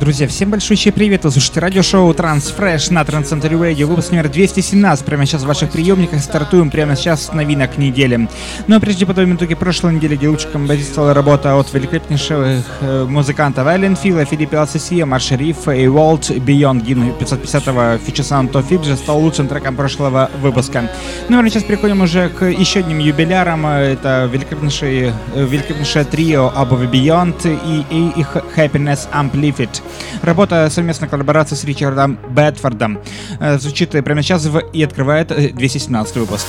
Друзья, всем большой привет! Вы слушаете радиошоу Transfresh на Transcentury Radio, выпуск номер 217. Прямо сейчас в ваших приемниках стартуем прямо сейчас с новинок недели. Ну а прежде подводим итоги прошлой недели, где лучшей композицией стала работа от великолепнейших э, музыкантов Эллен Фила, Филиппа Алсесия, Марш Риф и Walt Beyond Gin 550-го фича саунд То Фиджи стал лучшим треком прошлого выпуска. Ну а сейчас переходим уже к еще одним юбилярам. Это великолепнейшее, великолепнейшее трио Above Beyond и, и их Happiness Amplified. Работа совместной коллаборации с Ричардом Бетфордом э, звучит прямо сейчас в, и открывает 217 э, выпуск.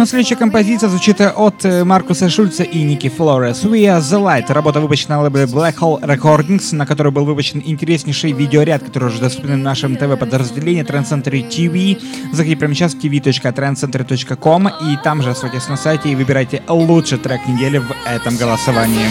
Но следующая композиция звучит от э, Маркуса Шульца и Ники Флорес. We Are The Light. Работа выпущена на лейбле Black Hole Recordings, на которой был выпущен интереснейший видеоряд, который уже доступен в нашем ТВ-подразделении Trend Center TV. Заходите прямо сейчас в tv.trendcenter.com и там же оставайтесь на сайте и выбирайте лучший трек недели в этом голосовании.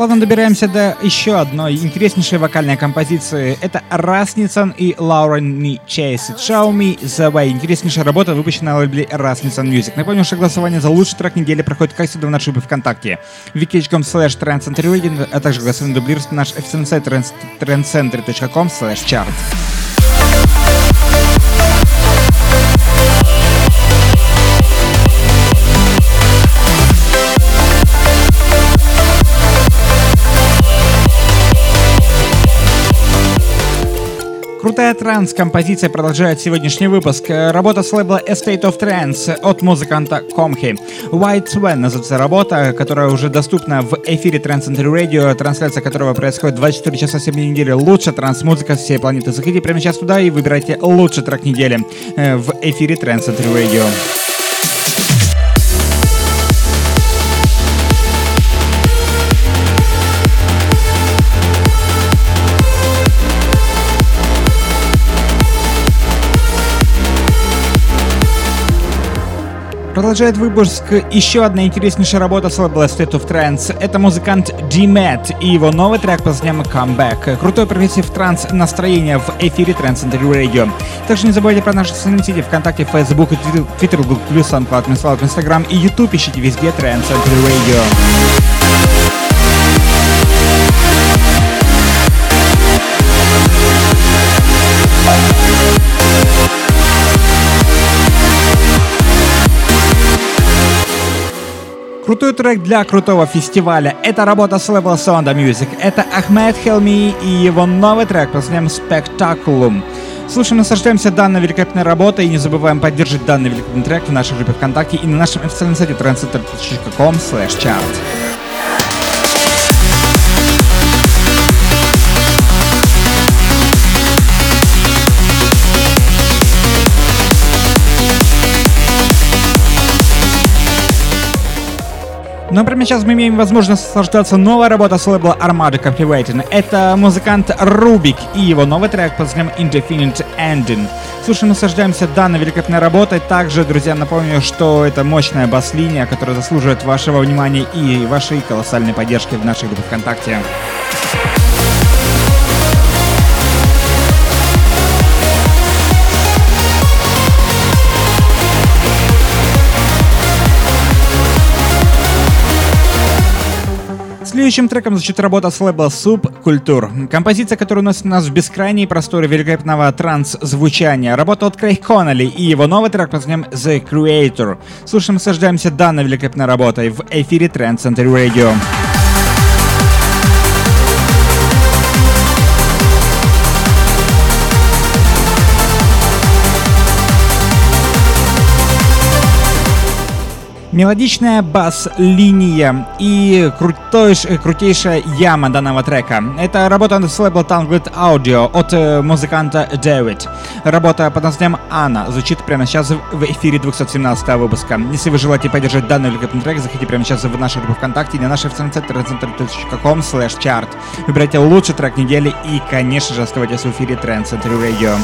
Плавно добираемся до еще одной интереснейшей вокальной композиции. Это Расницын и Лаурен Ни Chase Show Me The Way. Интереснейшая работа, выпущена на лейбле Расницын Music. Напомню, что голосование за лучший трек недели проходит как всегда в нашей группе ВКонтакте. wiki.com slash trendcenterradio, а также голосование дублируется на наш официальный сайт trendcenter.com slash chart. Крутая транс-композиция продолжает сегодняшний выпуск. Работа с лейбла Estate of Trance от музыканта Комхи. White Swan называется работа, которая уже доступна в эфире Trans Center Radio, трансляция которого происходит 24 часа 7 недели. Лучшая транс-музыка всей планеты. Заходите прямо сейчас туда и выбирайте лучший трек недели э, в эфире Trans Center Radio. Продолжает выпуск еще одна интереснейшая работа с лейбла State of Trance. Это музыкант D-Matt и его новый трек под названием Comeback. Крутой progressive trance настроение в эфире Trance Century Radio. Также не забывайте про наши социальные сети ВКонтакте, Facebook, Twitter, Google+, SoundCloud, Instagram и YouTube. Ищите везде Trance Century Radio. Крутой трек для крутого фестиваля. Это работа с лейбла Sonda Music. Это Ахмед Хелми и его новый трек под названием Spectaculum. Слушаем, наслаждаемся данной великолепной работой и не забываем поддерживать данный великолепный трек в нашей группе ВКонтакте и на нашем официальном сайте transcenter.com chart. Но прямо сейчас мы имеем возможность наслаждаться новой работой с лейбла Armada Captivating. Это музыкант Рубик и его новый трек под названием Indefinite Ending. Слушаем, наслаждаемся данной великолепной работой. Также, друзья, напомню, что это мощная бас-линия, которая заслуживает вашего внимания и вашей колоссальной поддержки в нашей группе ВКонтакте. Следующим треком звучит работа с лейбла Субкультур. Композиция, которая уносит нас в бескрайние просторы великолепного транс-звучания. Работа от Крейг Коннелли и его новый трек под названием The Creator. Слушаем, наслаждаемся данной великолепной работой в эфире Trend Center Radio. Мелодичная бас-линия и крутой, крутейшая яма данного трека. Это работа с лейбла Tangled Audio от э, музыканта Дэвид. Работа под названием «Анна» звучит прямо сейчас в эфире 217 выпуска. Если вы желаете поддержать данный великолепный трек, заходите прямо сейчас в нашу группу ВКонтакте и на наш официальный сайт trendcenter.com slash chart. Выбирайте лучший трек недели и, конечно же, оставайтесь в эфире Trend Center Radio.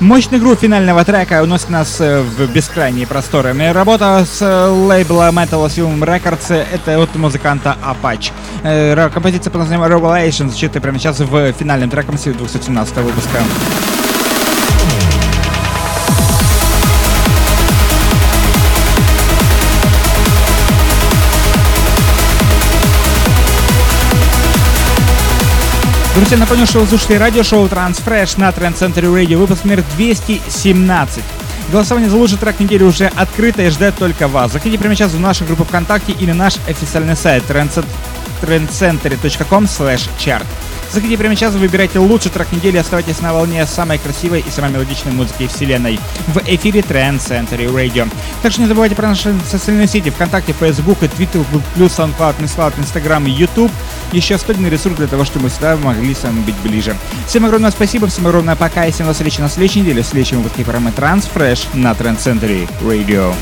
Мощный грув финального трека уносит нас э, в бескрайние просторы. Работа с э, лейбла Metal Asylum Records — это от музыканта Apache. Э, композиция под названием Revelation звучит прямо сейчас в финальном треком 217 выпуска. Друзья, напомню, что вы слушали радиошоу Transfresh на Trend Center Radio, выпуск номер 217. Голосование за лучший трек недели уже открыто и ждет только вас. Заходите прямо сейчас в нашу группу ВКонтакте или наш официальный сайт trendcenter.com chart. Заходите прямо сейчас, выбирайте лучший трек недели, оставайтесь на волне самой красивой и самой мелодичной музыки вселенной в эфире Trend Center Radio. Также не забывайте про наши социальные сети ВКонтакте, Facebook, и Twitter, плюс SoundCloud, MissCloud, Instagram и YouTube. Еще стольный ресурс для того, чтобы мы всегда могли с вами быть ближе. Всем огромное спасибо, всем огромное пока и всем до встречи на следующей неделе в следующем выпуске программы Transfresh на Trend Center Radio.